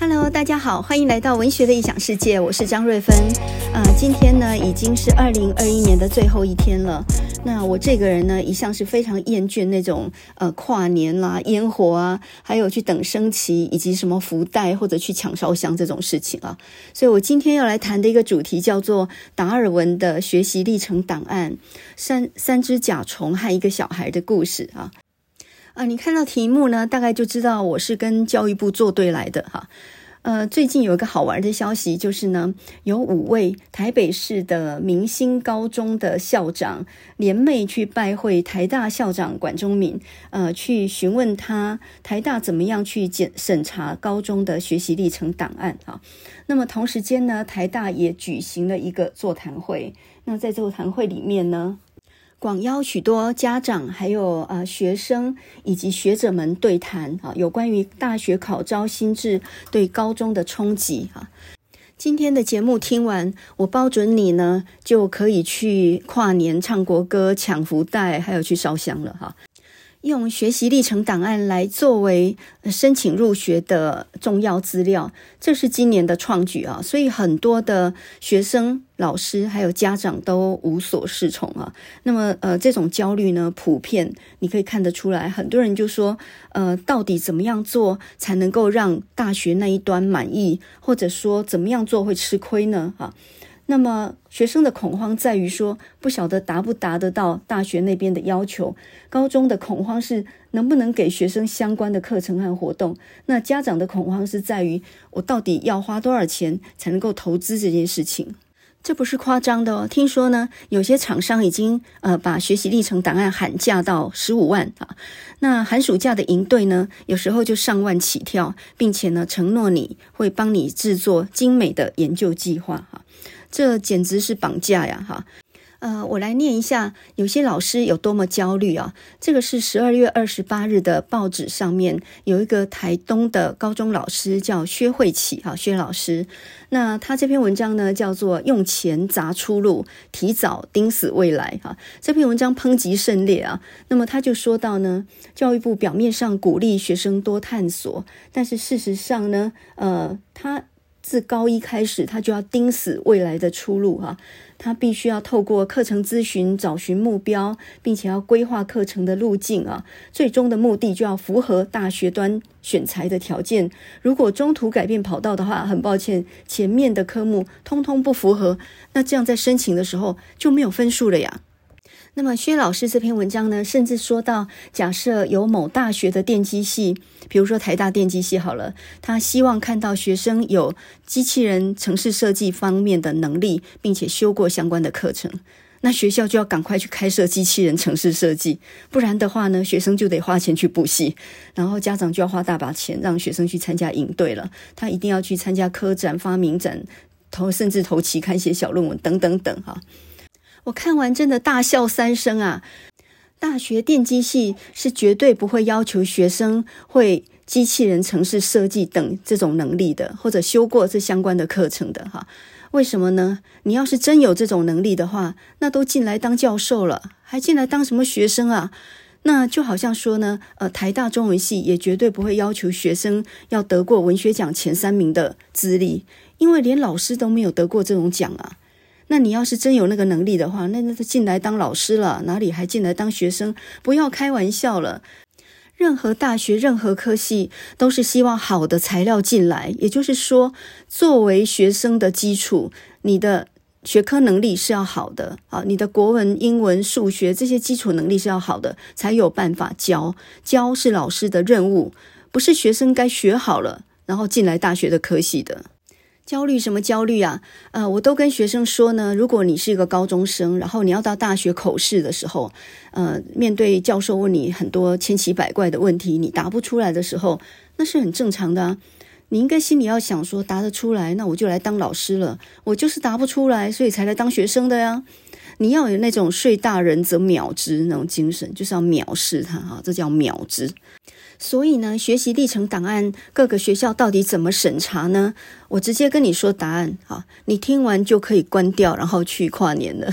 Hello，大家好，欢迎来到文学的异想世界，我是张瑞芬。啊、呃，今天呢已经是二零二一年的最后一天了。那我这个人呢，一向是非常厌倦那种呃跨年啦、烟火啊，还有去等升旗以及什么福袋或者去抢烧香这种事情啊。所以我今天要来谈的一个主题叫做达尔文的学习历程档案：三三只甲虫和一个小孩的故事啊。啊，你看到题目呢，大概就知道我是跟教育部作对来的哈。呃，最近有一个好玩的消息，就是呢，有五位台北市的明星高中的校长联袂去拜会台大校长管中闵，呃，去询问他台大怎么样去检审查高中的学习历程档案啊。那么同时间呢，台大也举行了一个座谈会。那在座谈会里面呢，广邀许多家长，还有呃学生以及学者们对谈啊，有关于大学考招新制对高中的冲击啊。今天的节目听完，我包准你呢就可以去跨年唱国歌、抢福袋，还有去烧香了哈。用学习历程档案来作为申请入学的重要资料，这是今年的创举啊！所以很多的学生、老师还有家长都无所适从啊。那么，呃，这种焦虑呢，普遍你可以看得出来。很多人就说，呃，到底怎么样做才能够让大学那一端满意，或者说怎么样做会吃亏呢？啊？那么学生的恐慌在于说，不晓得达不达得到大学那边的要求。高中的恐慌是能不能给学生相关的课程和活动。那家长的恐慌是在于，我到底要花多少钱才能够投资这件事情。这不是夸张的哦，听说呢，有些厂商已经呃把学习历程档案喊价到十五万啊。那寒暑假的营队呢，有时候就上万起跳，并且呢承诺你会帮你制作精美的研究计划哈。这简直是绑架呀哈。呃，我来念一下，有些老师有多么焦虑啊！这个是十二月二十八日的报纸上面有一个台东的高中老师叫薛慧琪哈，薛老师。那他这篇文章呢叫做“用钱砸出路，提早钉死未来”哈。这篇文章抨击甚烈啊。那么他就说到呢，教育部表面上鼓励学生多探索，但是事实上呢，呃，他。自高一开始，他就要盯死未来的出路哈。他必须要透过课程咨询找寻目标，并且要规划课程的路径啊。最终的目的就要符合大学端选材的条件。如果中途改变跑道的话，很抱歉，前面的科目通通不符合，那这样在申请的时候就没有分数了呀。那么薛老师这篇文章呢，甚至说到，假设有某大学的电机系，比如说台大电机系好了，他希望看到学生有机器人城市设计方面的能力，并且修过相关的课程，那学校就要赶快去开设机器人城市设计，不然的话呢，学生就得花钱去补习，然后家长就要花大把钱让学生去参加营队了，他一定要去参加科展、发明展，投甚至投期刊写小论文等等等哈。我看完真的大笑三声啊！大学电机系是绝对不会要求学生会机器人城市设计等这种能力的，或者修过这相关的课程的哈。为什么呢？你要是真有这种能力的话，那都进来当教授了，还进来当什么学生啊？那就好像说呢，呃，台大中文系也绝对不会要求学生要得过文学奖前三名的资历，因为连老师都没有得过这种奖啊。那你要是真有那个能力的话，那那就进来当老师了，哪里还进来当学生？不要开玩笑了。任何大学、任何科系都是希望好的材料进来，也就是说，作为学生的基础，你的学科能力是要好的啊，你的国文、英文、数学这些基础能力是要好的，才有办法教。教是老师的任务，不是学生该学好了然后进来大学的科系的。焦虑什么焦虑啊？呃，我都跟学生说呢，如果你是一个高中生，然后你要到大学口试的时候，呃，面对教授问你很多千奇百怪的问题，你答不出来的时候，那是很正常的啊。你应该心里要想说，答得出来，那我就来当老师了。我就是答不出来，所以才来当学生的呀。你要有那种睡大人则秒之那种精神，就是要藐视他哈，这叫藐之。所以呢，学习历程档案各个学校到底怎么审查呢？我直接跟你说答案啊，你听完就可以关掉，然后去跨年了。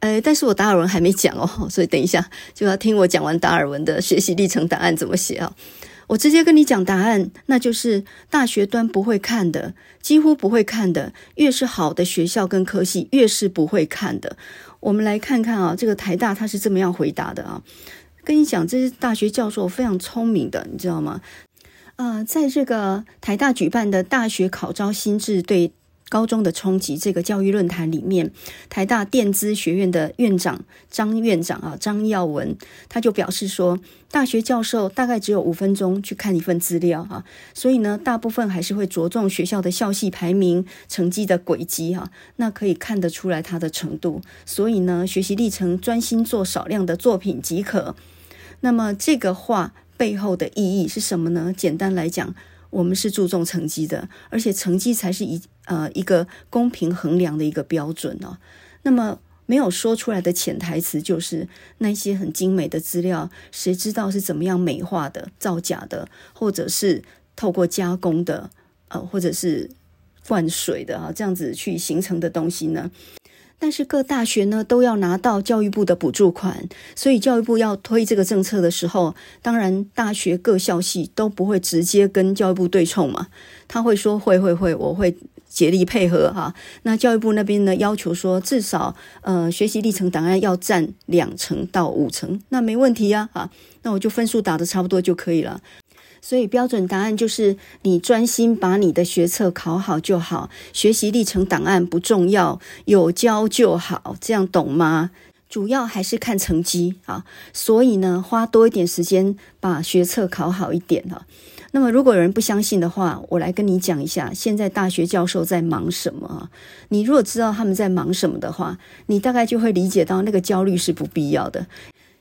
呃，但是我达尔文还没讲哦，所以等一下就要听我讲完达尔文的学习历程档案怎么写啊。我直接跟你讲答案，那就是大学端不会看的，几乎不会看的。越是好的学校跟科系，越是不会看的。我们来看看啊，这个台大他是这么样回答的啊。跟你讲，这是大学教授非常聪明的，你知道吗？呃，在这个台大举办的大学考招新制对高中的冲击这个教育论坛里面，台大电资学院的院长张院长啊张耀文，他就表示说，大学教授大概只有五分钟去看一份资料哈，所以呢，大部分还是会着重学校的校系排名、成绩的轨迹哈，那可以看得出来他的程度。所以呢，学习历程专心做少量的作品即可。那么这个话背后的意义是什么呢？简单来讲。我们是注重成绩的，而且成绩才是一呃一个公平衡量的一个标准哦。那么没有说出来的潜台词就是，那些很精美的资料，谁知道是怎么样美化的、造假的，或者是透过加工的，呃，或者是灌水的啊，这样子去形成的东西呢？但是各大学呢都要拿到教育部的补助款，所以教育部要推这个政策的时候，当然大学各校系都不会直接跟教育部对冲嘛，他会说会会会，我会竭力配合哈。那教育部那边呢要求说至少呃学习历程档案要占两成到五成，那没问题呀哈，那我就分数打得差不多就可以了。所以标准答案就是你专心把你的学测考好就好，学习历程档案不重要，有教就好，这样懂吗？主要还是看成绩啊。所以呢，花多一点时间把学测考好一点啊。那么如果有人不相信的话，我来跟你讲一下，现在大学教授在忙什么？你如果知道他们在忙什么的话，你大概就会理解到那个焦虑是不必要的。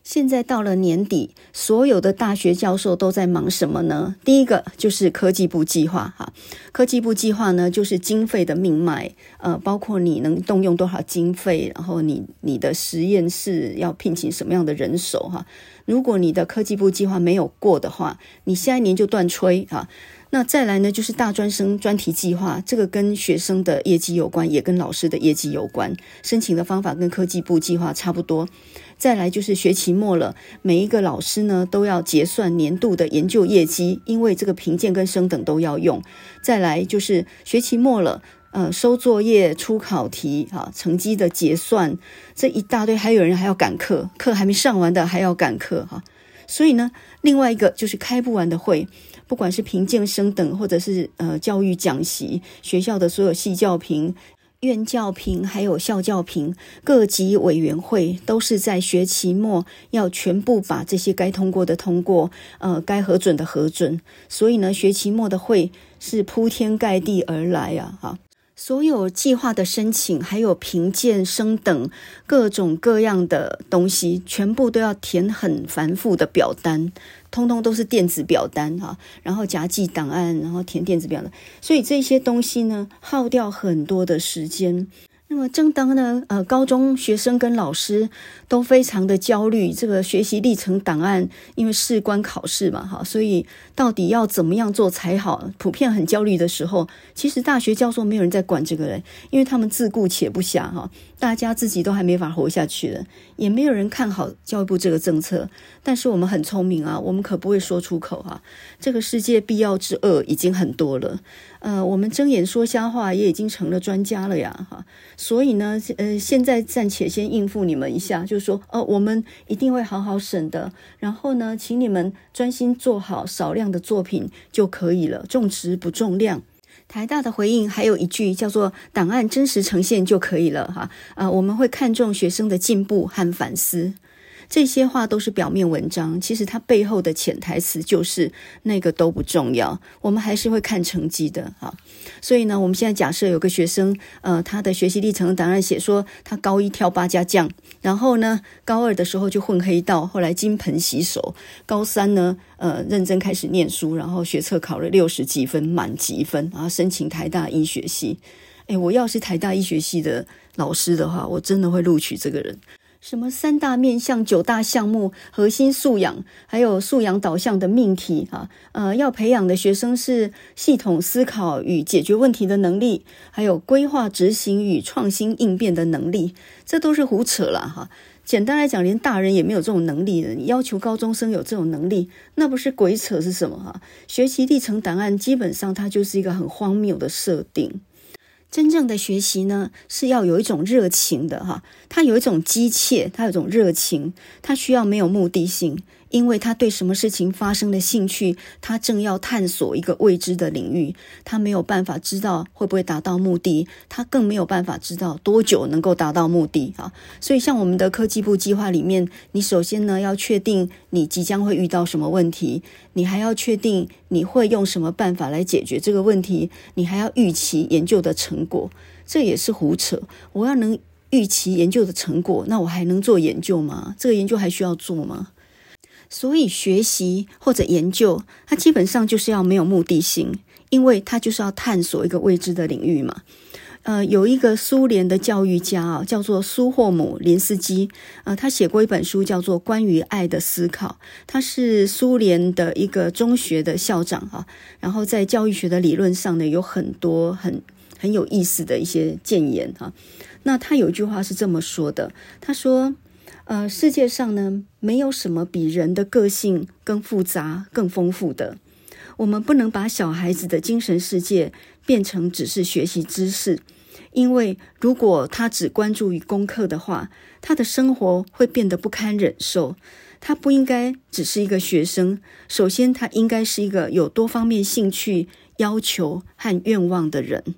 现在到了年底，所有的大学教授都在忙什么呢？第一个就是科技部计划哈，科技部计划呢就是经费的命脉，呃，包括你能动用多少经费，然后你你的实验室要聘请什么样的人手哈。如果你的科技部计划没有过的话，你下一年就断炊哈。那再来呢，就是大专生专题计划，这个跟学生的业绩有关，也跟老师的业绩有关。申请的方法跟科技部计划差不多。再来就是学期末了，每一个老师呢都要结算年度的研究业绩，因为这个评鉴跟升等都要用。再来就是学期末了，呃，收作业、出考题，哈，成绩的结算，这一大堆，还有人还要赶课，课还没上完的还要赶课，哈。所以呢，另外一个就是开不完的会。不管是评鉴升等，或者是呃教育讲习，学校的所有系教评、院教评，还有校教评，各级委员会都是在学期末要全部把这些该通过的通过，呃，该核准的核准。所以呢，学期末的会是铺天盖地而来啊，哈。所有计划的申请，还有评鉴升等各种各样的东西，全部都要填很繁复的表单，通通都是电子表单哈，然后夹记档案，然后填电子表单，所以这些东西呢，耗掉很多的时间。那么，正当呢，呃，高中学生跟老师都非常的焦虑，这个学习历程档案，因为事关考试嘛，哈，所以到底要怎么样做才好？普遍很焦虑的时候，其实大学教授没有人在管这个人，因为他们自顾且不暇，哈，大家自己都还没法活下去了，也没有人看好教育部这个政策。但是我们很聪明啊，我们可不会说出口哈。这个世界必要之恶已经很多了。呃，我们睁眼说瞎话也已经成了专家了呀，哈，所以呢，呃，现在暂且先应付你们一下，就是说，呃，我们一定会好好审的，然后呢，请你们专心做好少量的作品就可以了，重质不重量。台大的回应还有一句叫做“档案真实呈现就可以了”，哈，啊，我们会看重学生的进步和反思。这些话都是表面文章，其实它背后的潜台词就是那个都不重要，我们还是会看成绩的啊。所以呢，我们现在假设有个学生，呃，他的学习历程档案写说他高一跳八家将，然后呢，高二的时候就混黑道，后来金盆洗手，高三呢，呃，认真开始念书，然后学测考了六十几分，满级分，然后申请台大医学系。诶，我要是台大医学系的老师的话，我真的会录取这个人。什么三大面向、九大项目、核心素养，还有素养导向的命题啊，呃，要培养的学生是系统思考与解决问题的能力，还有规划执行与创新应变的能力，这都是胡扯了哈。简单来讲，连大人也没有这种能力的。你要求高中生有这种能力，那不是鬼扯是什么哈？学习历程档案基本上它就是一个很荒谬的设定。真正的学习呢，是要有一种热情的哈，它有一种机切，它有一种热情，它需要没有目的性。因为他对什么事情发生了兴趣，他正要探索一个未知的领域，他没有办法知道会不会达到目的，他更没有办法知道多久能够达到目的啊。所以，像我们的科技部计划里面，你首先呢要确定你即将会遇到什么问题，你还要确定你会用什么办法来解决这个问题，你还要预期研究的成果，这也是胡扯。我要能预期研究的成果，那我还能做研究吗？这个研究还需要做吗？所以学习或者研究，它基本上就是要没有目的性，因为它就是要探索一个未知的领域嘛。呃，有一个苏联的教育家啊，叫做苏霍姆林斯基，呃，他写过一本书叫做《关于爱的思考》，他是苏联的一个中学的校长啊，然后在教育学的理论上呢，有很多很很有意思的一些建言啊。那他有一句话是这么说的，他说。呃，世界上呢，没有什么比人的个性更复杂、更丰富的。我们不能把小孩子的精神世界变成只是学习知识，因为如果他只关注于功课的话，他的生活会变得不堪忍受。他不应该只是一个学生，首先，他应该是一个有多方面兴趣、要求和愿望的人。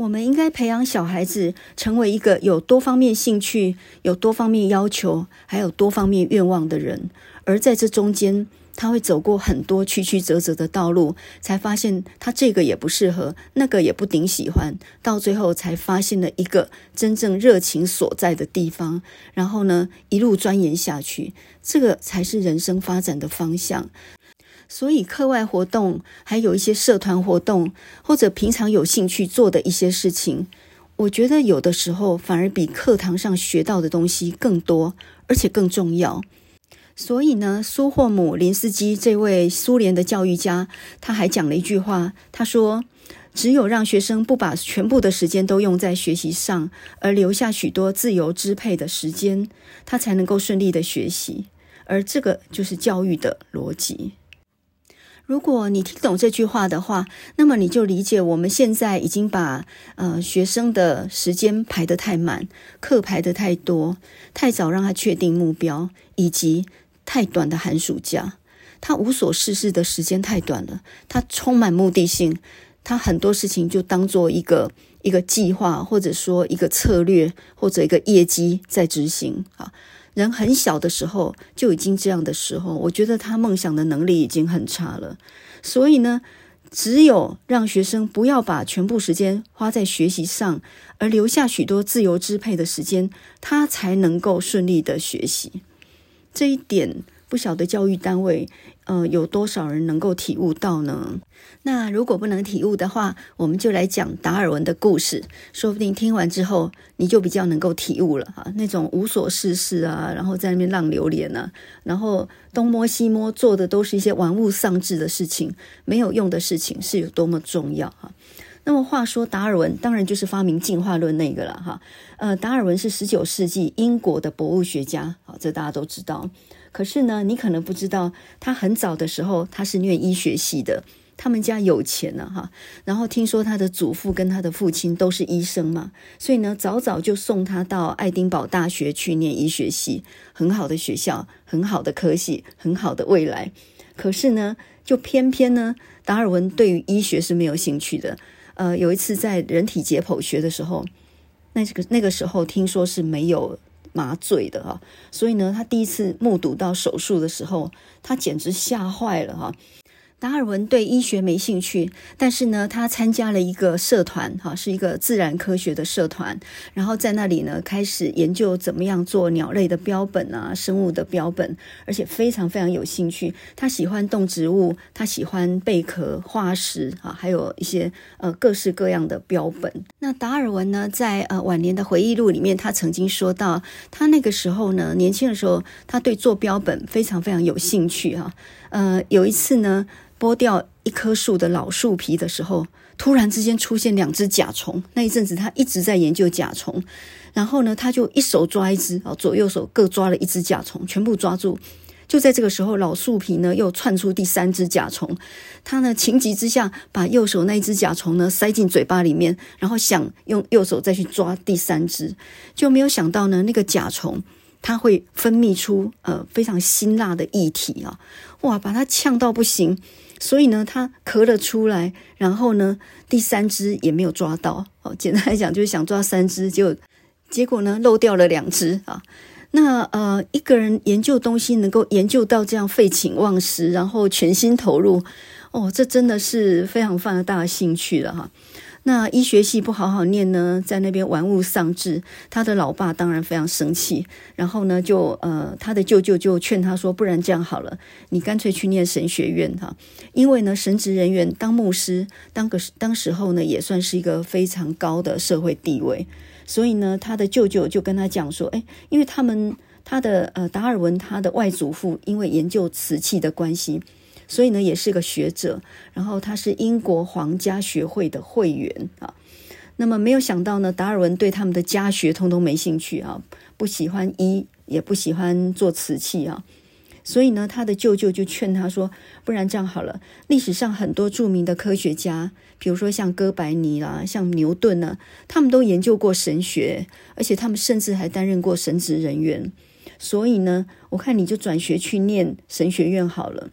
我们应该培养小孩子成为一个有多方面兴趣、有多方面要求，还有多方面愿望的人。而在这中间，他会走过很多曲曲折折的道路，才发现他这个也不适合，那个也不顶喜欢，到最后才发现了一个真正热情所在的地方。然后呢，一路钻研下去，这个才是人生发展的方向。所以，课外活动还有一些社团活动，或者平常有兴趣做的一些事情，我觉得有的时候反而比课堂上学到的东西更多，而且更重要。所以呢，苏霍姆林斯基这位苏联的教育家，他还讲了一句话，他说：“只有让学生不把全部的时间都用在学习上，而留下许多自由支配的时间，他才能够顺利的学习。”而这个就是教育的逻辑。如果你听懂这句话的话，那么你就理解我们现在已经把呃学生的时间排得太满，课排得太多，太早让他确定目标，以及太短的寒暑假，他无所事事的时间太短了，他充满目的性，他很多事情就当做一个一个计划，或者说一个策略，或者一个业绩在执行啊。人很小的时候就已经这样的时候，我觉得他梦想的能力已经很差了。所以呢，只有让学生不要把全部时间花在学习上，而留下许多自由支配的时间，他才能够顺利的学习。这一点。不晓得教育单位，呃，有多少人能够体悟到呢？那如果不能体悟的话，我们就来讲达尔文的故事，说不定听完之后你就比较能够体悟了哈。那种无所事事啊，然后在那边浪流连啊，然后东摸西摸，做的都是一些玩物丧志的事情，没有用的事情是有多么重要哈。那么话说，达尔文当然就是发明进化论那个了哈。呃，达尔文是十九世纪英国的博物学家，好，这大家都知道。可是呢，你可能不知道，他很早的时候他是念医学系的，他们家有钱了哈。然后听说他的祖父跟他的父亲都是医生嘛，所以呢，早早就送他到爱丁堡大学去念医学系，很好的学校，很好的科系，很好的未来。可是呢，就偏偏呢，达尔文对于医学是没有兴趣的。呃，有一次在人体解剖学的时候，那这个那个时候听说是没有。麻醉的哈，所以呢，他第一次目睹到手术的时候，他简直吓坏了哈。达尔文对医学没兴趣，但是呢，他参加了一个社团，哈，是一个自然科学的社团。然后在那里呢，开始研究怎么样做鸟类的标本啊，生物的标本，而且非常非常有兴趣。他喜欢动植物，他喜欢贝壳、化石啊，还有一些呃各式各样的标本。那达尔文呢，在呃晚年的回忆录里面，他曾经说到，他那个时候呢，年轻的时候，他对做标本非常非常有兴趣哈。呃，有一次呢。剥掉一棵树的老树皮的时候，突然之间出现两只甲虫。那一阵子他一直在研究甲虫，然后呢，他就一手抓一只，啊，左右手各抓了一只甲虫，全部抓住。就在这个时候，老树皮呢又窜出第三只甲虫，他呢情急之下把右手那一只甲虫呢塞进嘴巴里面，然后想用右手再去抓第三只，就没有想到呢那个甲虫它会分泌出呃非常辛辣的液体啊，哇，把它呛到不行，所以呢它咳了出来，然后呢第三只也没有抓到，哦，简单来讲就是想抓三只，结果结果呢漏掉了两只啊。那呃，一个人研究东西能够研究到这样废寝忘食，然后全心投入，哦，这真的是非常非常大的兴趣了哈。那医学系不好好念呢，在那边玩物丧志，他的老爸当然非常生气，然后呢，就呃，他的舅舅就劝他说，不然这样好了，你干脆去念神学院哈，因为呢，神职人员当牧师，当个当时候呢，也算是一个非常高的社会地位。所以呢，他的舅舅就跟他讲说：“哎，因为他们他的呃达尔文他的外祖父因为研究瓷器的关系，所以呢也是个学者。然后他是英国皇家学会的会员啊。那么没有想到呢，达尔文对他们的家学通通没兴趣啊，不喜欢医，也不喜欢做瓷器啊。”所以呢，他的舅舅就劝他说：“不然这样好了，历史上很多著名的科学家，比如说像哥白尼啦、像牛顿呢，他们都研究过神学，而且他们甚至还担任过神职人员。所以呢，我看你就转学去念神学院好了。”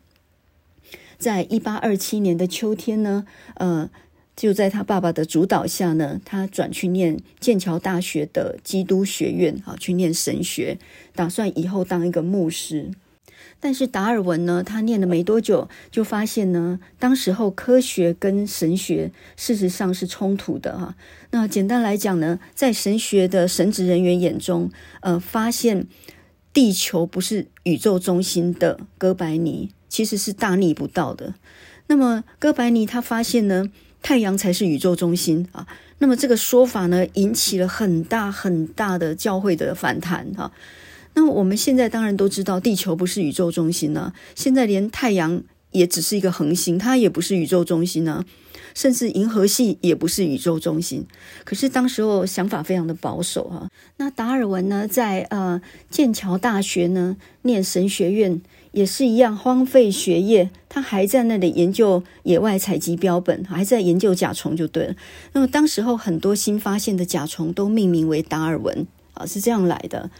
在一八二七年的秋天呢，呃，就在他爸爸的主导下呢，他转去念剑桥大学的基督学院啊，去念神学，打算以后当一个牧师。但是达尔文呢，他念了没多久，就发现呢，当时候科学跟神学事实上是冲突的哈。那简单来讲呢，在神学的神职人员眼中，呃，发现地球不是宇宙中心的哥白尼其实是大逆不道的。那么哥白尼他发现呢，太阳才是宇宙中心啊。那么这个说法呢，引起了很大很大的教会的反弹哈。那我们现在当然都知道，地球不是宇宙中心呢。现在连太阳也只是一个恒星，它也不是宇宙中心呢。甚至银河系也不是宇宙中心。可是当时候想法非常的保守哈。那达尔文呢，在呃剑桥大学呢念神学院也是一样荒废学业，他还在那里研究野外采集标本，还在研究甲虫就对了。那么当时候很多新发现的甲虫都命名为达尔文啊，是这样来的。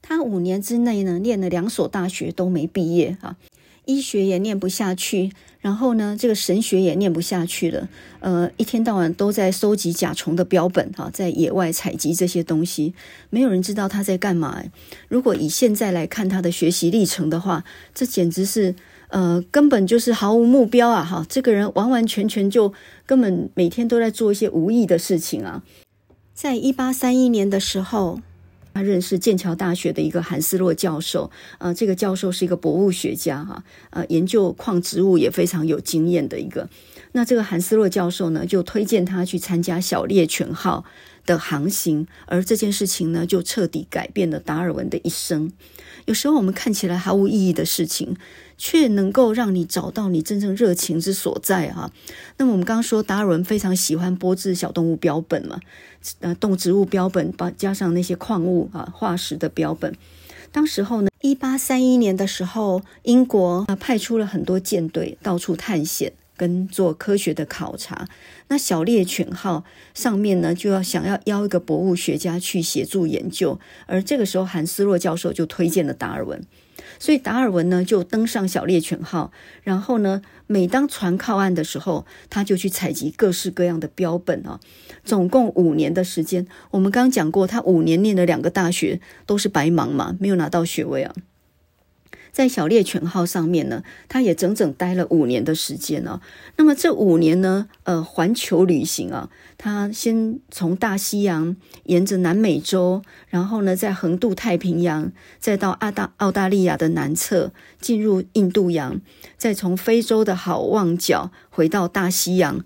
他五年之内呢，念了两所大学都没毕业啊，医学也念不下去，然后呢，这个神学也念不下去了。呃，一天到晚都在收集甲虫的标本哈，在野外采集这些东西，没有人知道他在干嘛。如果以现在来看他的学习历程的话，这简直是呃，根本就是毫无目标啊！哈，这个人完完全全就根本每天都在做一些无意的事情啊。在一八三一年的时候。他认识剑桥大学的一个韩斯洛教授，呃，这个教授是一个博物学家哈，呃，研究矿植物也非常有经验的一个。那这个韩斯洛教授呢，就推荐他去参加小猎犬号的航行，而这件事情呢，就彻底改变了达尔文的一生。有时候我们看起来毫无意义的事情，却能够让你找到你真正热情之所在哈。那么我们刚刚说达尔文非常喜欢剥制小动物标本嘛，呃，动植物标本，把加上那些矿物啊、化石的标本。当时候呢，一八三一年的时候，英国啊派出了很多舰队到处探险。跟做科学的考察，那小猎犬号上面呢，就要想要邀一个博物学家去协助研究，而这个时候韩斯洛教授就推荐了达尔文，所以达尔文呢就登上小猎犬号，然后呢，每当船靠岸的时候，他就去采集各式各样的标本啊，总共五年的时间。我们刚刚讲过，他五年念了两个大学，都是白忙嘛，没有拿到学位啊。在小猎犬号上面呢，他也整整待了五年的时间哦。那么这五年呢，呃，环球旅行啊，他先从大西洋沿着南美洲，然后呢，再横渡太平洋，再到澳大澳大利亚的南侧，进入印度洋，再从非洲的好望角回到大西洋。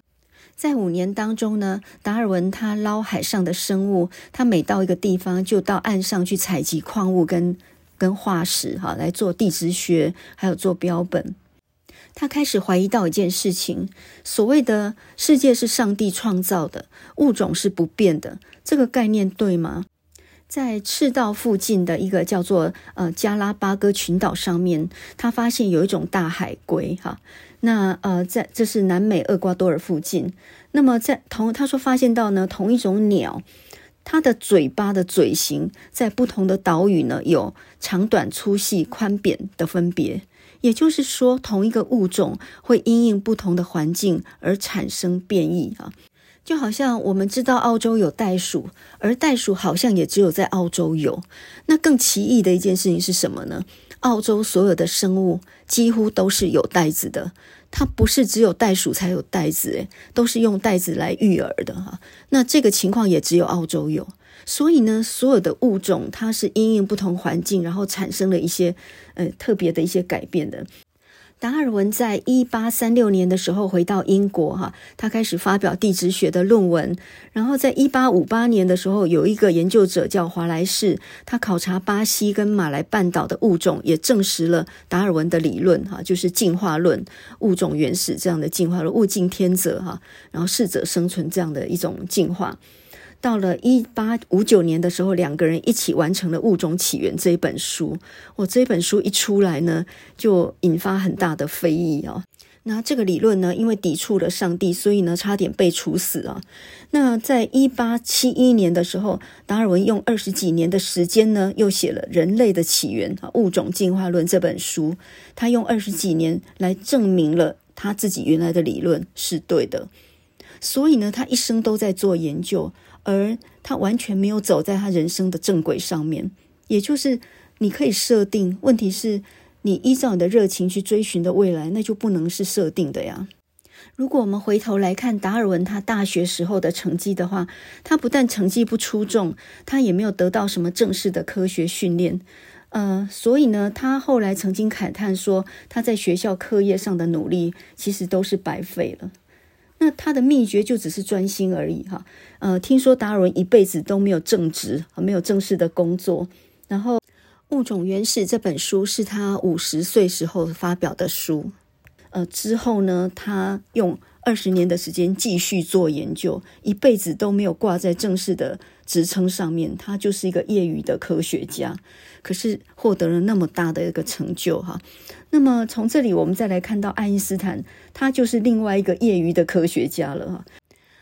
在五年当中呢，达尔文他捞海上的生物，他每到一个地方就到岸上去采集矿物跟。跟化石哈来做地质学，还有做标本。他开始怀疑到一件事情：所谓的世界是上帝创造的，物种是不变的，这个概念对吗？在赤道附近的一个叫做呃加拉巴哥群岛上面，他发现有一种大海龟哈。那呃，在这是南美厄瓜多尔附近。那么在同他说发现到呢，同一种鸟，它的嘴巴的嘴型在不同的岛屿呢有长短、粗细、宽扁的分别。也就是说，同一个物种会因应不同的环境而产生变异啊。就好像我们知道澳洲有袋鼠，而袋鼠好像也只有在澳洲有。那更奇异的一件事情是什么呢？澳洲所有的生物几乎都是有袋子的，它不是只有袋鼠才有袋子，诶，都是用袋子来育儿的哈。那这个情况也只有澳洲有。所以呢，所有的物种它是因应不同环境，然后产生了一些呃特别的一些改变的。达尔文在一八三六年的时候回到英国，哈，他开始发表地质学的论文。然后在一八五八年的时候，有一个研究者叫华莱士，他考察巴西跟马来半岛的物种，也证实了达尔文的理论，哈，就是进化论、物种原始这样的进化论，物竞天择，哈，然后适者生存这样的一种进化。到了一八五九年的时候，两个人一起完成了《物种起源》这一本书。我这本书一出来呢，就引发很大的非议啊。那这个理论呢，因为抵触了上帝，所以呢，差点被处死啊。那在一八七一年的时候，达尔文用二十几年的时间呢，又写了《人类的起源》啊，《物种进化论》这本书。他用二十几年来证明了他自己原来的理论是对的。所以呢，他一生都在做研究。而他完全没有走在他人生的正轨上面，也就是你可以设定，问题是你依照你的热情去追寻的未来，那就不能是设定的呀。如果我们回头来看达尔文他大学时候的成绩的话，他不但成绩不出众，他也没有得到什么正式的科学训练，呃，所以呢，他后来曾经慨叹说，他在学校课业上的努力其实都是白费了。那他的秘诀就只是专心而已哈，呃，听说达尔文一辈子都没有正职，没有正式的工作。然后，《物种原始》这本书是他五十岁时候发表的书，呃，之后呢，他用二十年的时间继续做研究，一辈子都没有挂在正式的职称上面，他就是一个业余的科学家，可是获得了那么大的一个成就哈。那么从这里我们再来看到爱因斯坦，他就是另外一个业余的科学家了哈。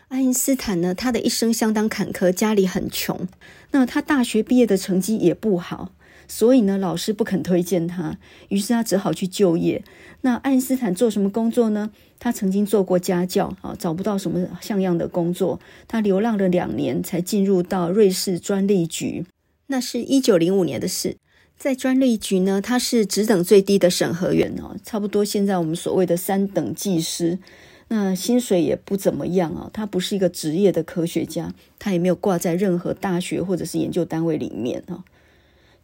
爱因斯坦呢，他的一生相当坎坷，家里很穷，那他大学毕业的成绩也不好，所以呢，老师不肯推荐他，于是他只好去就业。那爱因斯坦做什么工作呢？他曾经做过家教啊，找不到什么像样的工作，他流浪了两年，才进入到瑞士专利局。那是一九零五年的事。在专利局呢，他是职等最低的审核员哦，差不多现在我们所谓的三等技师，那薪水也不怎么样啊。他不是一个职业的科学家，他也没有挂在任何大学或者是研究单位里面啊。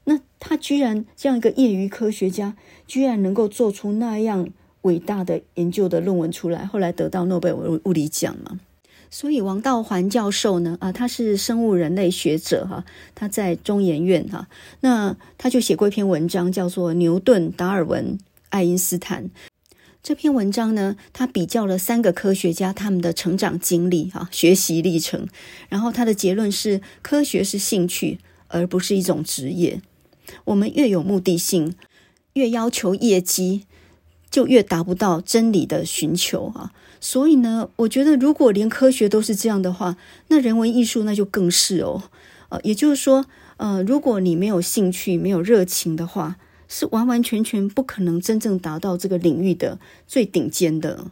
那他居然这样一个业余科学家，居然能够做出那样伟大的研究的论文出来，后来得到诺贝尔物理奖嘛。所以王道环教授呢，啊，他是生物人类学者哈，他在中研院哈，那他就写过一篇文章，叫做《牛顿、达尔文、爱因斯坦》。这篇文章呢，他比较了三个科学家他们的成长经历哈，学习历程，然后他的结论是：科学是兴趣，而不是一种职业。我们越有目的性，越要求业绩，就越达不到真理的寻求啊。所以呢，我觉得如果连科学都是这样的话，那人文艺术那就更是哦。呃，也就是说，呃，如果你没有兴趣、没有热情的话，是完完全全不可能真正达到这个领域的最顶尖的。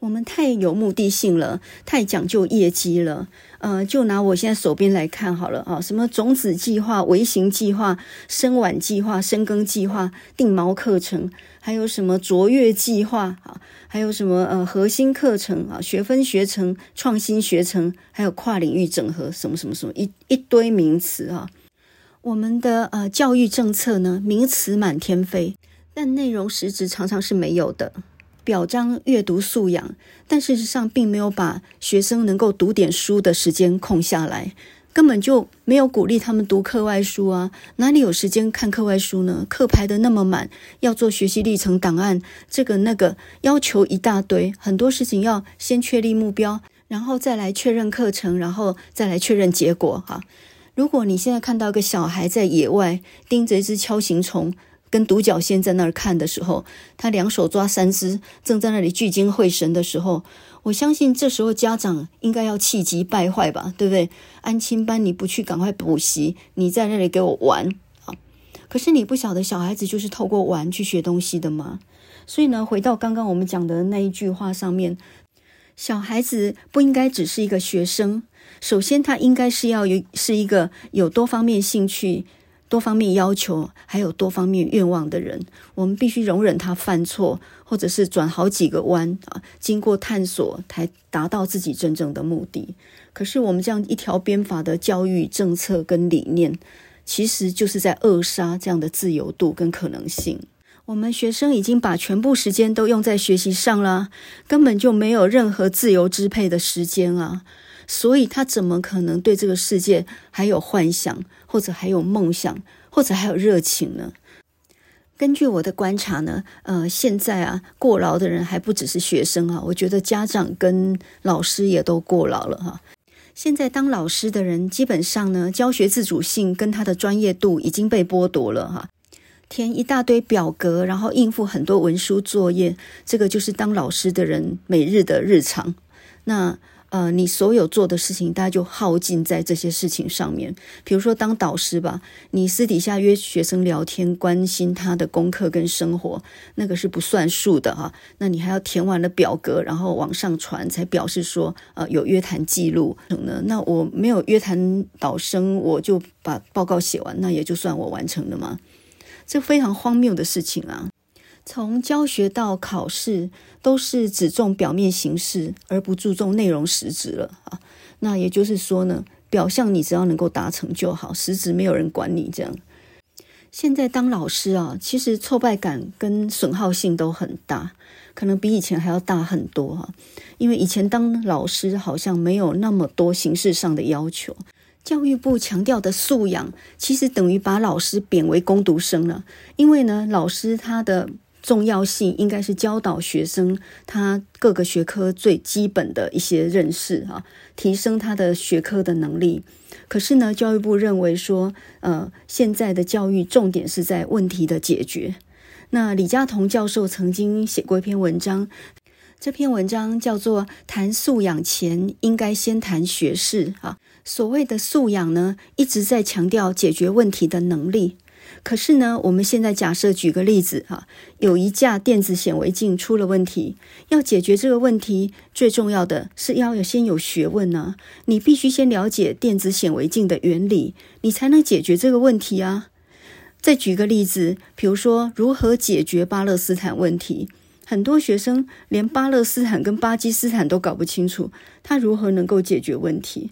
我们太有目的性了，太讲究业绩了。呃，就拿我现在手边来看好了啊，什么种子计划、微型计划、生晚计划、深耕计划、定毛课程，还有什么卓越计划啊，还有什么呃核心课程啊、学分学程、创新学程，还有跨领域整合，什么什么什么一一堆名词啊。我们的呃教育政策呢，名词满天飞，但内容实质常常是没有的。表彰阅读素养，但事实上并没有把学生能够读点书的时间空下来，根本就没有鼓励他们读课外书啊，哪里有时间看课外书呢？课排得那么满，要做学习历程档案，这个那个要求一大堆，很多事情要先确立目标，然后再来确认课程，然后再来确认结果哈。如果你现在看到一个小孩在野外盯着一只锹形虫跟独角仙在那儿看的时候，他两手抓三只，正在那里聚精会神的时候。我相信这时候家长应该要气急败坏吧，对不对？安亲班你不去赶快补习，你在那里给我玩啊！可是你不晓得小孩子就是透过玩去学东西的吗？所以呢，回到刚刚我们讲的那一句话上面，小孩子不应该只是一个学生，首先他应该是要有是一个有多方面兴趣。多方面要求，还有多方面愿望的人，我们必须容忍他犯错，或者是转好几个弯啊，经过探索才达到自己真正的目的。可是我们这样一条鞭法的教育政策跟理念，其实就是在扼杀这样的自由度跟可能性。我们学生已经把全部时间都用在学习上了，根本就没有任何自由支配的时间啊。所以他怎么可能对这个世界还有幻想，或者还有梦想，或者还有热情呢？根据我的观察呢，呃，现在啊，过劳的人还不只是学生啊，我觉得家长跟老师也都过劳了哈。现在当老师的人，基本上呢，教学自主性跟他的专业度已经被剥夺了哈。填一大堆表格，然后应付很多文书作业，这个就是当老师的人每日的日常。那呃，你所有做的事情，大家就耗尽在这些事情上面。比如说，当导师吧，你私底下约学生聊天，关心他的功课跟生活，那个是不算数的哈。那你还要填完了表格，然后往上传，才表示说，呃，有约谈记录。那我没有约谈导生，我就把报告写完，那也就算我完成了吗？这非常荒谬的事情啊。从教学到考试，都是只重表面形式，而不注重内容实质了啊。那也就是说呢，表象你只要能够达成就好，实质没有人管你这样。现在当老师啊，其实挫败感跟损耗性都很大，可能比以前还要大很多哈。因为以前当老师好像没有那么多形式上的要求，教育部强调的素养，其实等于把老师贬为工读生了。因为呢，老师他的重要性应该是教导学生他各个学科最基本的一些认识啊，提升他的学科的能力。可是呢，教育部认为说，呃，现在的教育重点是在问题的解决。那李嘉彤教授曾经写过一篇文章，这篇文章叫做《谈素养前应该先谈学识》啊。所谓的素养呢，一直在强调解决问题的能力。可是呢，我们现在假设举个例子哈，有一架电子显微镜出了问题，要解决这个问题，最重要的是要有先有学问呢。你必须先了解电子显微镜的原理，你才能解决这个问题啊。再举个例子，比如说如何解决巴勒斯坦问题，很多学生连巴勒斯坦跟巴基斯坦都搞不清楚，他如何能够解决问题？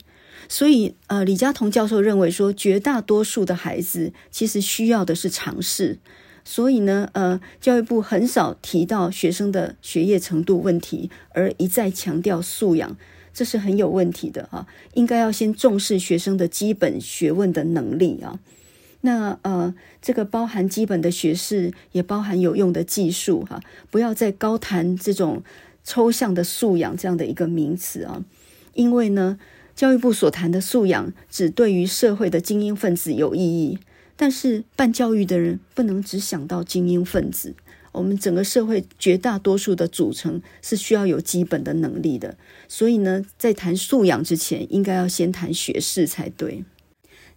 所以，呃，李嘉彤教授认为说，绝大多数的孩子其实需要的是尝试。所以呢，呃，教育部很少提到学生的学业程度问题，而一再强调素养，这是很有问题的啊。应该要先重视学生的基本学问的能力啊。那呃，这个包含基本的学识，也包含有用的技术哈、不要再高谈这种抽象的素养这样的一个名词啊，因为呢。教育部所谈的素养，只对于社会的精英分子有意义，但是办教育的人不能只想到精英分子。我们整个社会绝大多数的组成是需要有基本的能力的，所以呢，在谈素养之前，应该要先谈学识才对。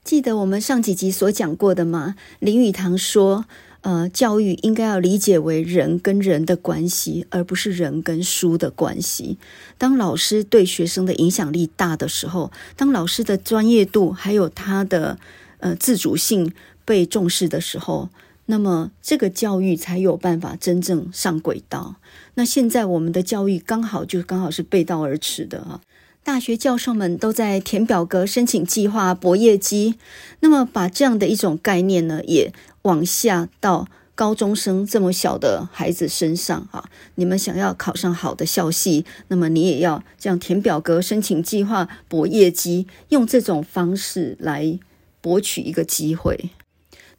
记得我们上几集所讲过的吗？林语堂说。呃，教育应该要理解为人跟人的关系，而不是人跟书的关系。当老师对学生的影响力大的时候，当老师的专业度还有他的呃自主性被重视的时候，那么这个教育才有办法真正上轨道。那现在我们的教育刚好就刚好是背道而驰的啊！大学教授们都在填表格、申请计划、博业绩，那么把这样的一种概念呢，也往下到高中生这么小的孩子身上啊，你们想要考上好的校系，那么你也要这样填表格、申请计划、博业绩，用这种方式来博取一个机会。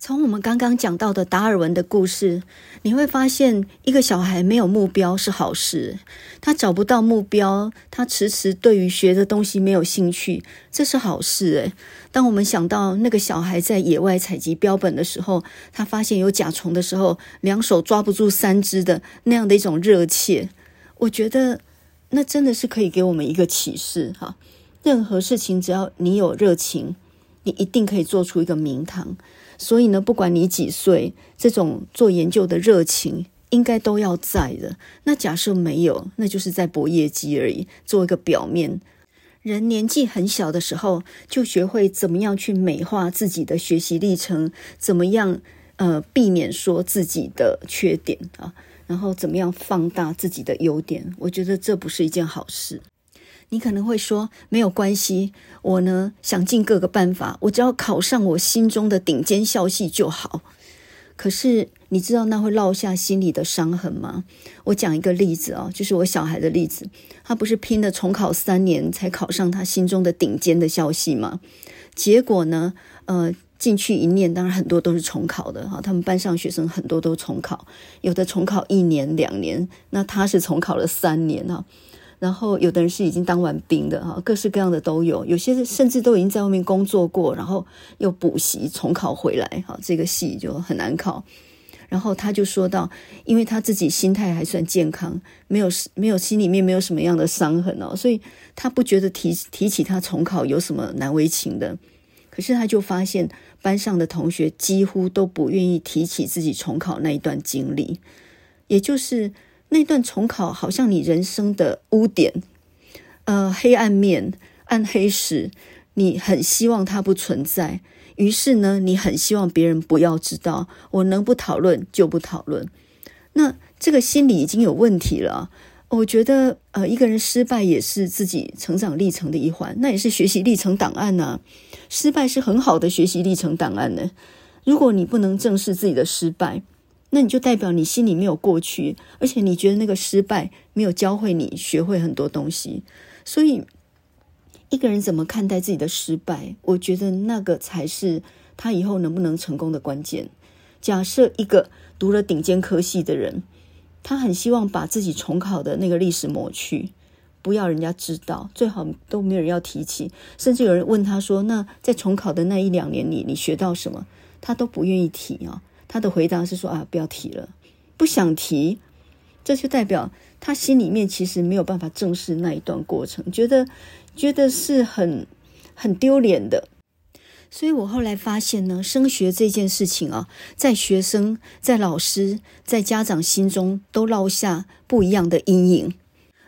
从我们刚刚讲到的达尔文的故事，你会发现，一个小孩没有目标是好事。他找不到目标，他迟迟对于学的东西没有兴趣，这是好事诶。当我们想到那个小孩在野外采集标本的时候，他发现有甲虫的时候，两手抓不住三只的那样的一种热切，我觉得那真的是可以给我们一个启示哈。任何事情只要你有热情，你一定可以做出一个名堂。所以呢，不管你几岁，这种做研究的热情应该都要在的。那假设没有，那就是在博业绩而已，做一个表面。人年纪很小的时候，就学会怎么样去美化自己的学习历程，怎么样呃避免说自己的缺点啊，然后怎么样放大自己的优点。我觉得这不是一件好事。你可能会说，没有关系，我呢想尽各个办法，我只要考上我心中的顶尖校系就好。可是你知道那会落下心里的伤痕吗？我讲一个例子啊，就是我小孩的例子，他不是拼了重考三年才考上他心中的顶尖的校系吗？结果呢，呃，进去一念，当然很多都是重考的哈，他们班上学生很多都重考，有的重考一年两年，那他是重考了三年哈。然后有的人是已经当完兵的哈，各式各样的都有，有些甚至都已经在外面工作过，然后又补习重考回来哈，这个戏就很难考。然后他就说到，因为他自己心态还算健康，没有没有心里面没有什么样的伤痕哦，所以他不觉得提提起他重考有什么难为情的。可是他就发现班上的同学几乎都不愿意提起自己重考那一段经历，也就是。那段重考好像你人生的污点，呃，黑暗面、暗黑史，你很希望它不存在。于是呢，你很希望别人不要知道。我能不讨论就不讨论。那这个心理已经有问题了。我觉得，呃，一个人失败也是自己成长历程的一环，那也是学习历程档案呢、失败是很好的学习历程档案呢。如果你不能正视自己的失败，那你就代表你心里没有过去，而且你觉得那个失败没有教会你学会很多东西。所以，一个人怎么看待自己的失败，我觉得那个才是他以后能不能成功的关键。假设一个读了顶尖科系的人，他很希望把自己重考的那个历史抹去，不要人家知道，最好都没有人要提起。甚至有人问他说：“那在重考的那一两年里，你学到什么？”他都不愿意提啊。他的回答是说啊，不要提了，不想提，这就代表他心里面其实没有办法正视那一段过程，觉得觉得是很很丢脸的。所以我后来发现呢，升学这件事情啊，在学生、在老师、在家长心中都落下不一样的阴影。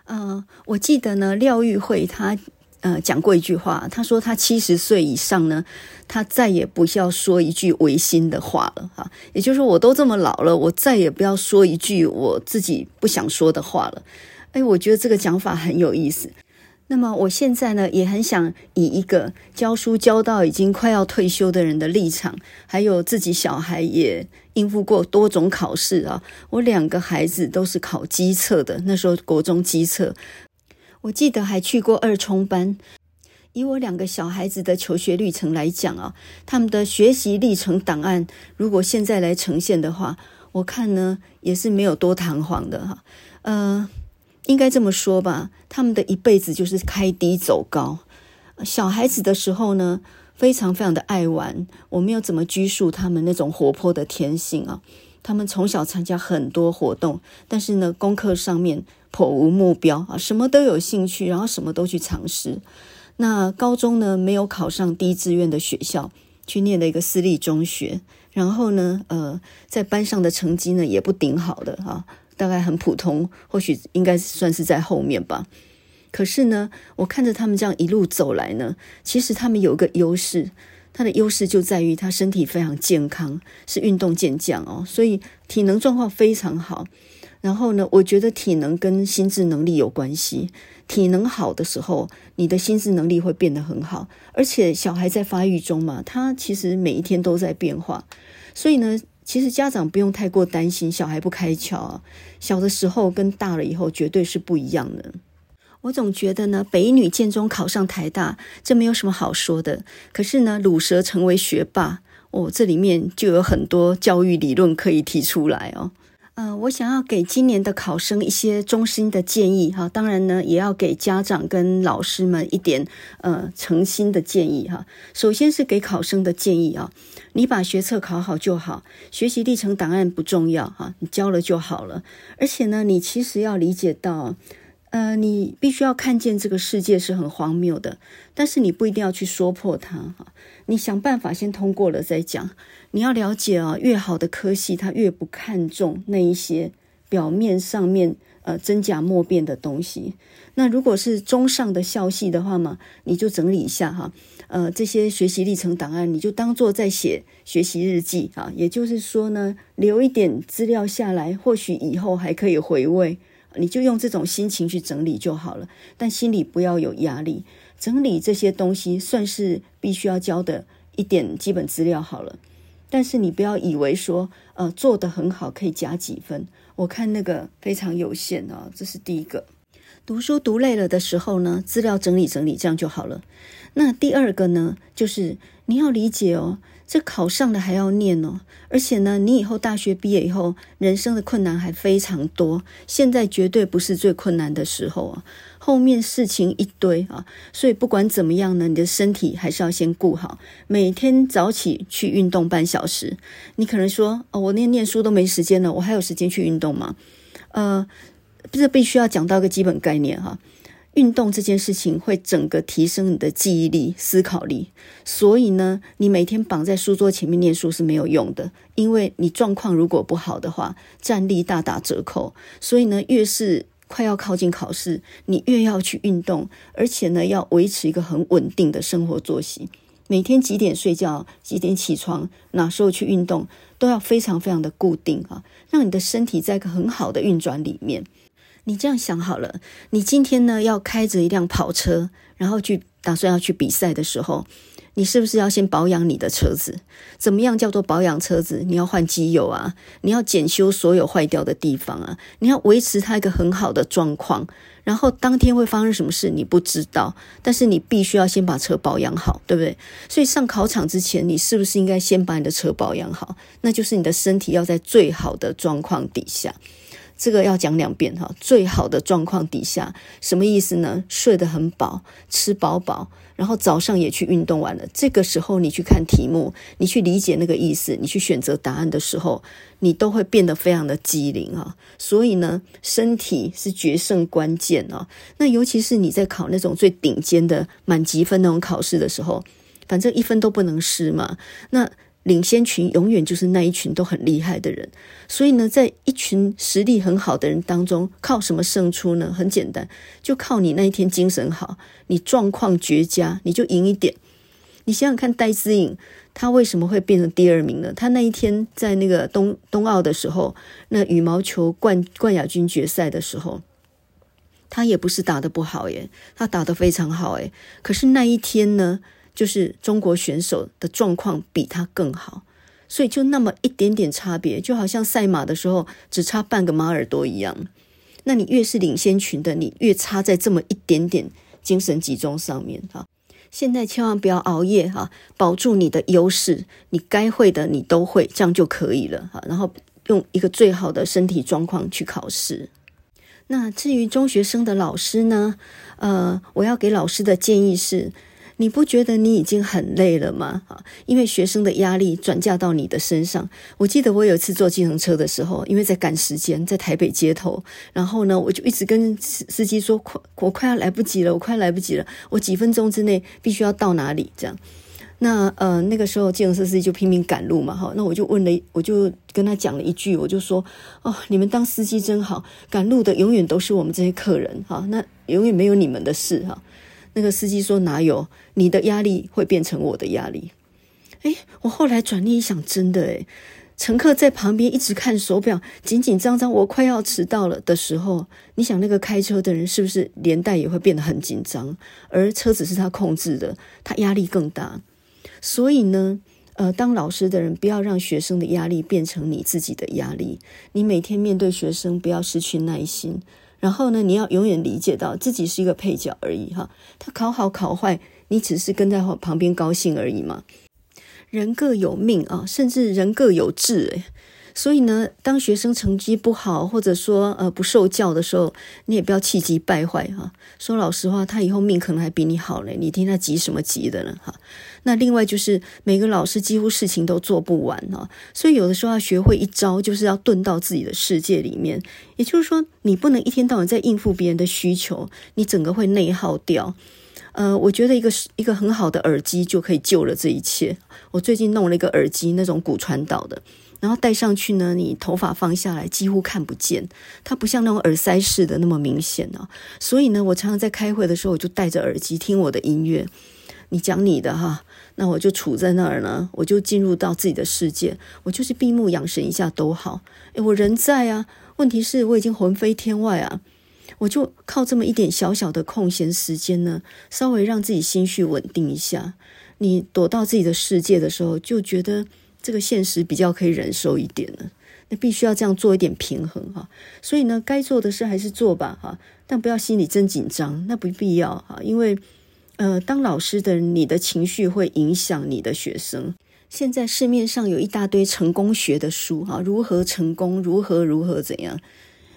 呃，我记得呢，廖玉慧他。呃，讲过一句话，他说他七十岁以上呢，他再也不要说一句违心的话了哈。也就是说，我都这么老了，我再也不要说一句我自己不想说的话了。哎，我觉得这个讲法很有意思。那么我现在呢，也很想以一个教书教到已经快要退休的人的立场，还有自己小孩也应付过多种考试啊。我两个孩子都是考基测的，那时候国中基测。我记得还去过二冲班，以我两个小孩子的求学历程来讲啊，他们的学习历程档案，如果现在来呈现的话，我看呢也是没有多弹簧的哈。呃，应该这么说吧，他们的一辈子就是开低走高。小孩子的时候呢，非常非常的爱玩，我没有怎么拘束他们那种活泼的天性啊。他们从小参加很多活动，但是呢，功课上面。颇无目标啊，什么都有兴趣，然后什么都去尝试。那高中呢，没有考上第一志愿的学校，去念了一个私立中学。然后呢，呃，在班上的成绩呢也不顶好的哈，大概很普通，或许应该算是在后面吧。可是呢，我看着他们这样一路走来呢，其实他们有一个优势，他的优势就在于他身体非常健康，是运动健将哦，所以体能状况非常好。然后呢，我觉得体能跟心智能力有关系。体能好的时候，你的心智能力会变得很好。而且小孩在发育中嘛，他其实每一天都在变化。所以呢，其实家长不用太过担心小孩不开窍啊，小的时候跟大了以后绝对是不一样的。我总觉得呢，北一女建中考上台大，这没有什么好说的。可是呢，鲁蛇成为学霸，哦，这里面就有很多教育理论可以提出来哦。呃，我想要给今年的考生一些衷心的建议哈，当然呢，也要给家长跟老师们一点呃诚心的建议哈。首先是给考生的建议啊，你把学测考好就好，学习历程档案不重要哈，你交了就好了。而且呢，你其实要理解到。呃，你必须要看见这个世界是很荒谬的，但是你不一定要去说破它哈。你想办法先通过了再讲。你要了解啊，越好的科系，它越不看重那一些表面上面呃真假莫辨的东西。那如果是中上的校系的话嘛，你就整理一下哈。呃，这些学习历程档案，你就当做在写学习日记啊。也就是说呢，留一点资料下来，或许以后还可以回味。你就用这种心情去整理就好了，但心里不要有压力。整理这些东西算是必须要交的一点基本资料好了，但是你不要以为说，呃，做得很好可以加几分。我看那个非常有限啊，这是第一个。读书读累了的时候呢，资料整理整理，这样就好了。那第二个呢，就是你要理解哦。这考上了还要念哦，而且呢，你以后大学毕业以后，人生的困难还非常多。现在绝对不是最困难的时候啊，后面事情一堆啊，所以不管怎么样呢，你的身体还是要先顾好。每天早起去运动半小时。你可能说哦，我念念书都没时间了，我还有时间去运动吗？呃，这必须要讲到一个基本概念哈。运动这件事情会整个提升你的记忆力、思考力，所以呢，你每天绑在书桌前面念书是没有用的，因为你状况如果不好的话，战力大打折扣。所以呢，越是快要靠近考试，你越要去运动，而且呢，要维持一个很稳定的生活作息，每天几点睡觉、几点起床、哪时候去运动，都要非常非常的固定啊，让你的身体在一个很好的运转里面。你这样想好了，你今天呢要开着一辆跑车，然后去打算要去比赛的时候，你是不是要先保养你的车子？怎么样叫做保养车子？你要换机油啊，你要检修所有坏掉的地方啊，你要维持它一个很好的状况。然后当天会发生什么事你不知道，但是你必须要先把车保养好，对不对？所以上考场之前，你是不是应该先把你的车保养好？那就是你的身体要在最好的状况底下。这个要讲两遍哈，最好的状况底下什么意思呢？睡得很饱，吃饱饱，然后早上也去运动完了。这个时候你去看题目，你去理解那个意思，你去选择答案的时候，你都会变得非常的机灵啊。所以呢，身体是决胜关键啊。那尤其是你在考那种最顶尖的满级分那种考试的时候，反正一分都不能失嘛。那领先群永远就是那一群都很厉害的人，所以呢，在一群实力很好的人当中，靠什么胜出呢？很简单，就靠你那一天精神好，你状况绝佳，你就赢一点。你想想看，戴资颖他为什么会变成第二名呢？他那一天在那个冬冬奥的时候，那羽毛球冠冠亚军决赛的时候，他也不是打得不好耶，他打得非常好耶。可是那一天呢？就是中国选手的状况比他更好，所以就那么一点点差别，就好像赛马的时候只差半个马耳朵一样。那你越是领先群的，你越差在这么一点点精神集中上面哈。现在千万不要熬夜哈，保住你的优势，你该会的你都会，这样就可以了哈。然后用一个最好的身体状况去考试。那至于中学生的老师呢？呃，我要给老师的建议是。你不觉得你已经很累了吗？啊，因为学生的压力转嫁到你的身上。我记得我有一次坐计程车的时候，因为在赶时间，在台北街头，然后呢，我就一直跟司机说：“快，我快要来不及了，我快来不及了，我几分钟之内必须要到哪里？”这样，那呃，那个时候计程车司机就拼命赶路嘛，哈，那我就问了，我就跟他讲了一句，我就说：“哦，你们当司机真好，赶路的永远都是我们这些客人，哈，那永远没有你们的事，哈。”那个司机说：“哪有？你的压力会变成我的压力。”诶，我后来转念一想，真的诶，乘客在旁边一直看手表，紧紧张张，我快要迟到了的时候，你想那个开车的人是不是连带也会变得很紧张？而车子是他控制的，他压力更大。所以呢，呃，当老师的人不要让学生的压力变成你自己的压力。你每天面对学生，不要失去耐心。然后呢，你要永远理解到自己是一个配角而已哈。他考好考坏，你只是跟在旁边高兴而已嘛。人各有命啊，甚至人各有志诶。所以呢，当学生成绩不好，或者说呃不受教的时候，你也不要气急败坏哈。说老实话，他以后命可能还比你好嘞，你听他急什么急的呢哈？那另外就是每个老师几乎事情都做不完哈，所以有的时候要学会一招，就是要遁到自己的世界里面。也就是说，你不能一天到晚在应付别人的需求，你整个会内耗掉。呃，我觉得一个一个很好的耳机就可以救了这一切。我最近弄了一个耳机，那种骨传导的。然后戴上去呢，你头发放下来几乎看不见，它不像那种耳塞式的那么明显啊。所以呢，我常常在开会的时候，我就戴着耳机听我的音乐。你讲你的哈，那我就处在那儿呢，我就进入到自己的世界，我就是闭目养神一下都好。诶，我人在啊，问题是我已经魂飞天外啊。我就靠这么一点小小的空闲时间呢，稍微让自己心绪稳定一下。你躲到自己的世界的时候，就觉得。这个现实比较可以忍受一点呢，那必须要这样做一点平衡哈。所以呢，该做的事还是做吧哈，但不要心里真紧张，那不必要哈。因为呃，当老师的，你的情绪会影响你的学生。现在市面上有一大堆成功学的书哈，如何成功，如何如何怎样。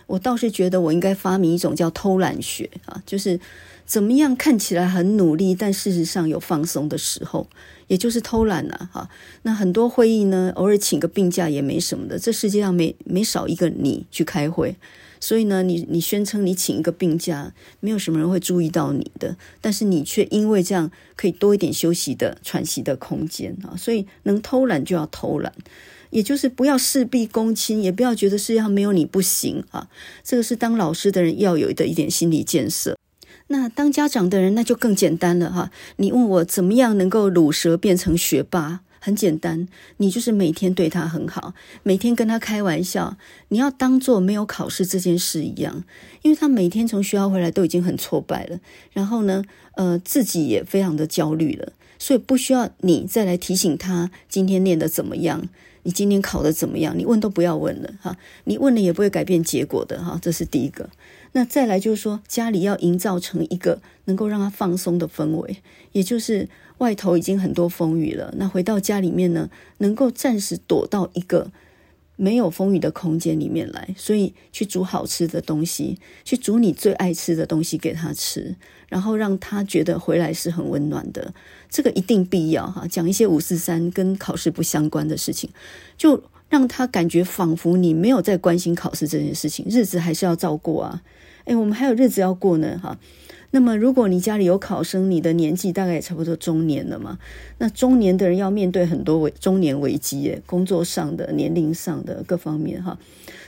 我倒是觉得我应该发明一种叫偷懒学啊，就是怎么样看起来很努力，但事实上有放松的时候。也就是偷懒了哈，那很多会议呢，偶尔请个病假也没什么的。这世界上没没少一个你去开会，所以呢，你你宣称你请一个病假，没有什么人会注意到你的，但是你却因为这样可以多一点休息的喘息的空间啊，所以能偷懒就要偷懒，也就是不要事必躬亲，也不要觉得世界上没有你不行啊。这个是当老师的人要有的一点心理建设。那当家长的人，那就更简单了哈。你问我怎么样能够乳蛇变成学霸？很简单，你就是每天对他很好，每天跟他开玩笑，你要当做没有考试这件事一样，因为他每天从学校回来都已经很挫败了，然后呢，呃，自己也非常的焦虑了，所以不需要你再来提醒他今天念得怎么样，你今天考得怎么样，你问都不要问了哈，你问了也不会改变结果的哈，这是第一个。那再来就是说，家里要营造成一个能够让他放松的氛围，也就是外头已经很多风雨了，那回到家里面呢，能够暂时躲到一个没有风雨的空间里面来，所以去煮好吃的东西，去煮你最爱吃的东西给他吃，然后让他觉得回来是很温暖的，这个一定必要哈。讲一些五四三跟考试不相关的事情，就让他感觉仿佛你没有在关心考试这件事情，日子还是要照过啊。哎，我们还有日子要过呢，哈。那么，如果你家里有考生，你的年纪大概也差不多中年了嘛。那中年的人要面对很多危中年危机，工作上的、年龄上的各方面，哈。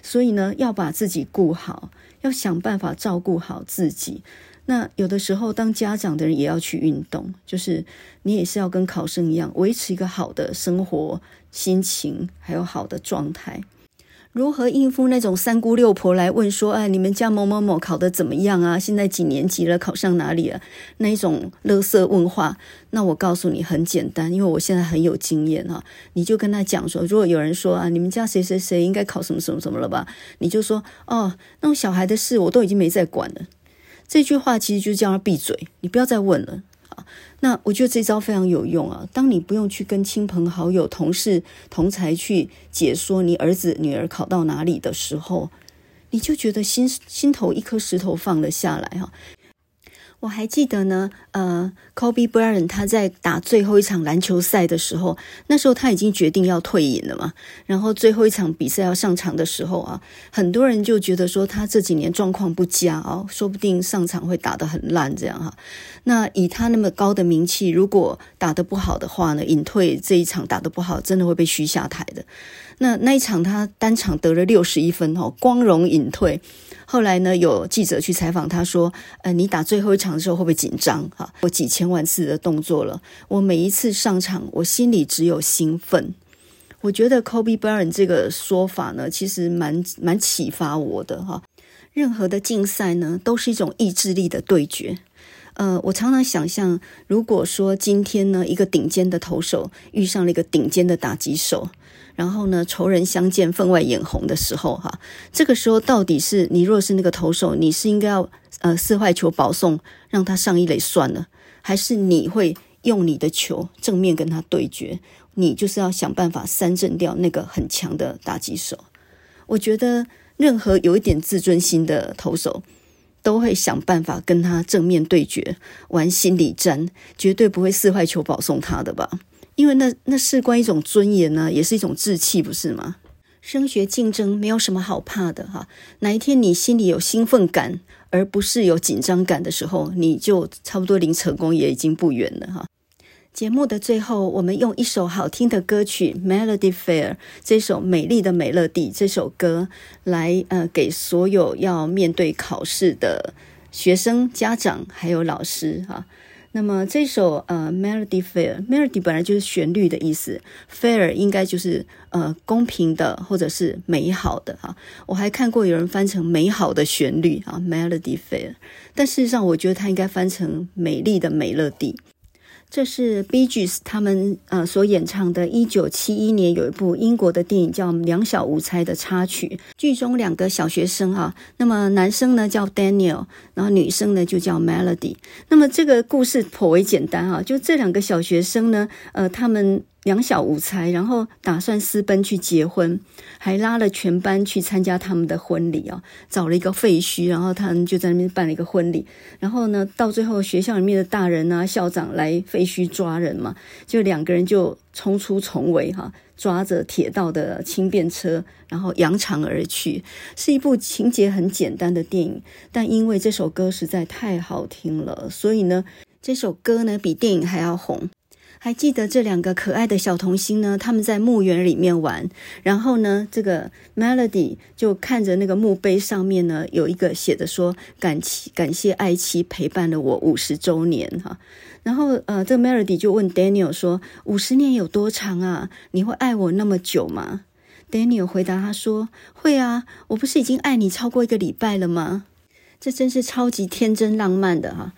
所以呢，要把自己顾好，要想办法照顾好自己。那有的时候，当家长的人也要去运动，就是你也是要跟考生一样，维持一个好的生活、心情，还有好的状态。如何应付那种三姑六婆来问说：“哎，你们家某某某考得怎么样啊？现在几年级了？考上哪里了？”那一种垃圾问话，那我告诉你很简单，因为我现在很有经验哈。你就跟他讲说：如果有人说啊，你们家谁谁谁应该考什么什么什么了吧？你就说：哦，那种小孩的事我都已经没在管了。这句话其实就叫他闭嘴，你不要再问了啊。那我觉得这招非常有用啊！当你不用去跟亲朋好友、同事、同才去解说你儿子、女儿考到哪里的时候，你就觉得心心头一颗石头放了下来哈。我还记得呢，呃，Kobe Bryant 他在打最后一场篮球赛的时候，那时候他已经决定要退隐了嘛。然后最后一场比赛要上场的时候啊，很多人就觉得说他这几年状况不佳哦，说不定上场会打得很烂这样哈。那以他那么高的名气，如果打得不好的话呢，隐退这一场打得不好，真的会被嘘下台的。那那一场他单场得了六十一分哦，光荣隐退。后来呢，有记者去采访他，说：“呃，你打最后一场的时候会不会紧张？哈，我几千万次的动作了，我每一次上场，我心里只有兴奋。我觉得 Kobe Bryant 这个说法呢，其实蛮蛮启发我的哈。任何的竞赛呢，都是一种意志力的对决。呃，我常常想象，如果说今天呢，一个顶尖的投手遇上了一个顶尖的打击手，然后呢，仇人相见，分外眼红的时候，哈，这个时候到底是你若是那个投手，你是应该要呃四坏球保送，让他上一垒算了，还是你会用你的球正面跟他对决？你就是要想办法三振掉那个很强的打击手。我觉得任何有一点自尊心的投手，都会想办法跟他正面对决，玩心理战，绝对不会四坏求保送他的吧？因为那那事关一种尊严呢，也是一种志气，不是吗？升学竞争没有什么好怕的哈，哪一天你心里有兴奋感，而不是有紧张感的时候，你就差不多离成功也已经不远了哈。节目的最后，我们用一首好听的歌曲《Melody Fair》这首美丽的美乐蒂这首歌来呃，给所有要面对考试的学生、家长还有老师哈。那么这首呃《Melody Fair》，Melody 本来就是旋律的意思，Fair 应该就是呃公平的或者是美好的哈。我还看过有人翻成美好的旋律啊，《Melody Fair》，但事实上我觉得它应该翻成美丽的美乐蒂。这是 Bee Gees 他们呃所演唱的，一九七一年有一部英国的电影叫《两小无猜》的插曲。剧中两个小学生啊，那么男生呢叫 Daniel，然后女生呢就叫 Melody。那么这个故事颇为简单啊，就这两个小学生呢，呃，他们。两小无猜，然后打算私奔去结婚，还拉了全班去参加他们的婚礼啊！找了一个废墟，然后他们就在那边办了一个婚礼。然后呢，到最后学校里面的大人啊、校长来废墟抓人嘛，就两个人就冲出重围哈，抓着铁道的轻便车，然后扬长而去。是一部情节很简单的电影，但因为这首歌实在太好听了，所以呢，这首歌呢比电影还要红。还记得这两个可爱的小童星呢？他们在墓园里面玩，然后呢，这个 Melody 就看着那个墓碑上面呢，有一个写的说：“感谢感谢爱妻陪伴了我五十周年。”哈，然后呃，这个 Melody 就问 Daniel 说：“五十年有多长啊？你会爱我那么久吗？”Daniel 回答他说：“会啊，我不是已经爱你超过一个礼拜了吗？”这真是超级天真浪漫的哈。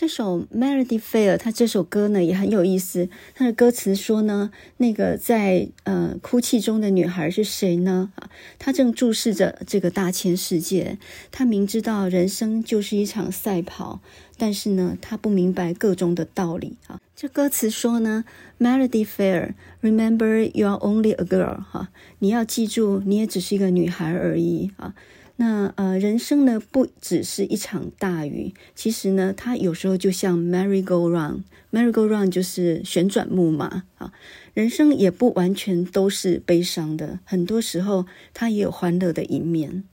这首《Melody Fair》，它这首歌呢也很有意思。它的歌词说呢，那个在呃哭泣中的女孩是谁呢？啊，她正注视着这个大千世界。她明知道人生就是一场赛跑，但是呢，她不明白个中的道理啊。这歌词说呢，《Melody Fair》，Remember you are only a girl，哈，你要记住，你也只是一个女孩而已啊。那呃，人生呢不只是一场大雨，其实呢，它有时候就像 merry-go-round，merry-go-round 就是旋转木马啊。人生也不完全都是悲伤的，很多时候它也有欢乐的一面。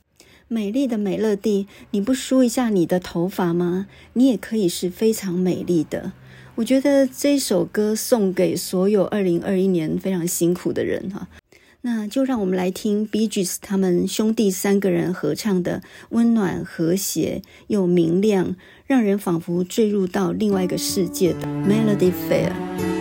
美丽的美乐蒂，你不梳一下你的头发吗？你也可以是非常美丽的。我觉得这首歌送给所有二零二一年非常辛苦的人哈。那就让我们来听 Bee Gees 他们兄弟三个人合唱的温暖、和谐又明亮，让人仿佛坠入到另外一个世界的 Melody Fair。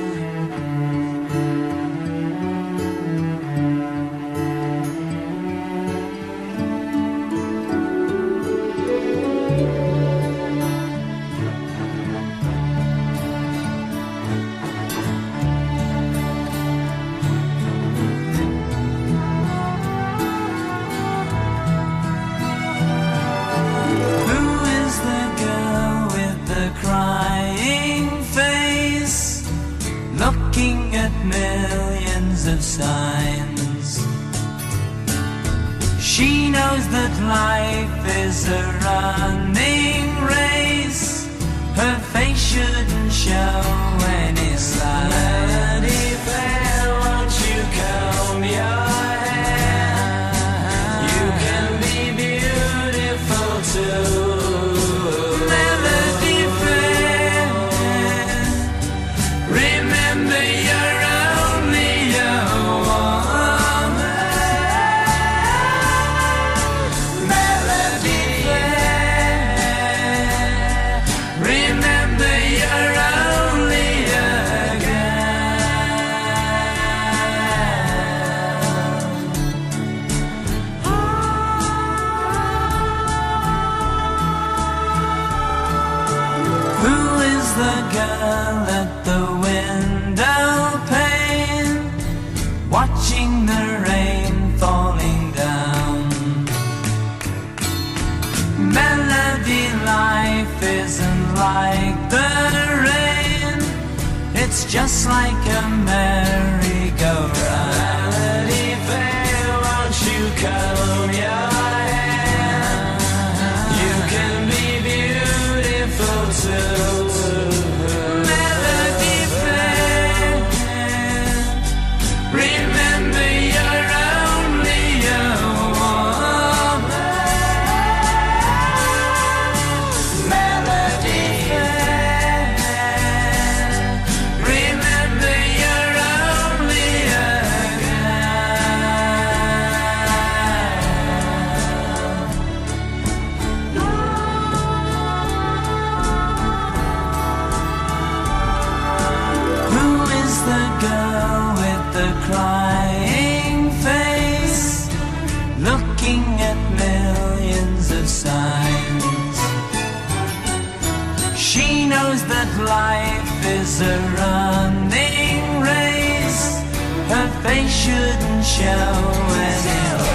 A running race. Her face shouldn't show any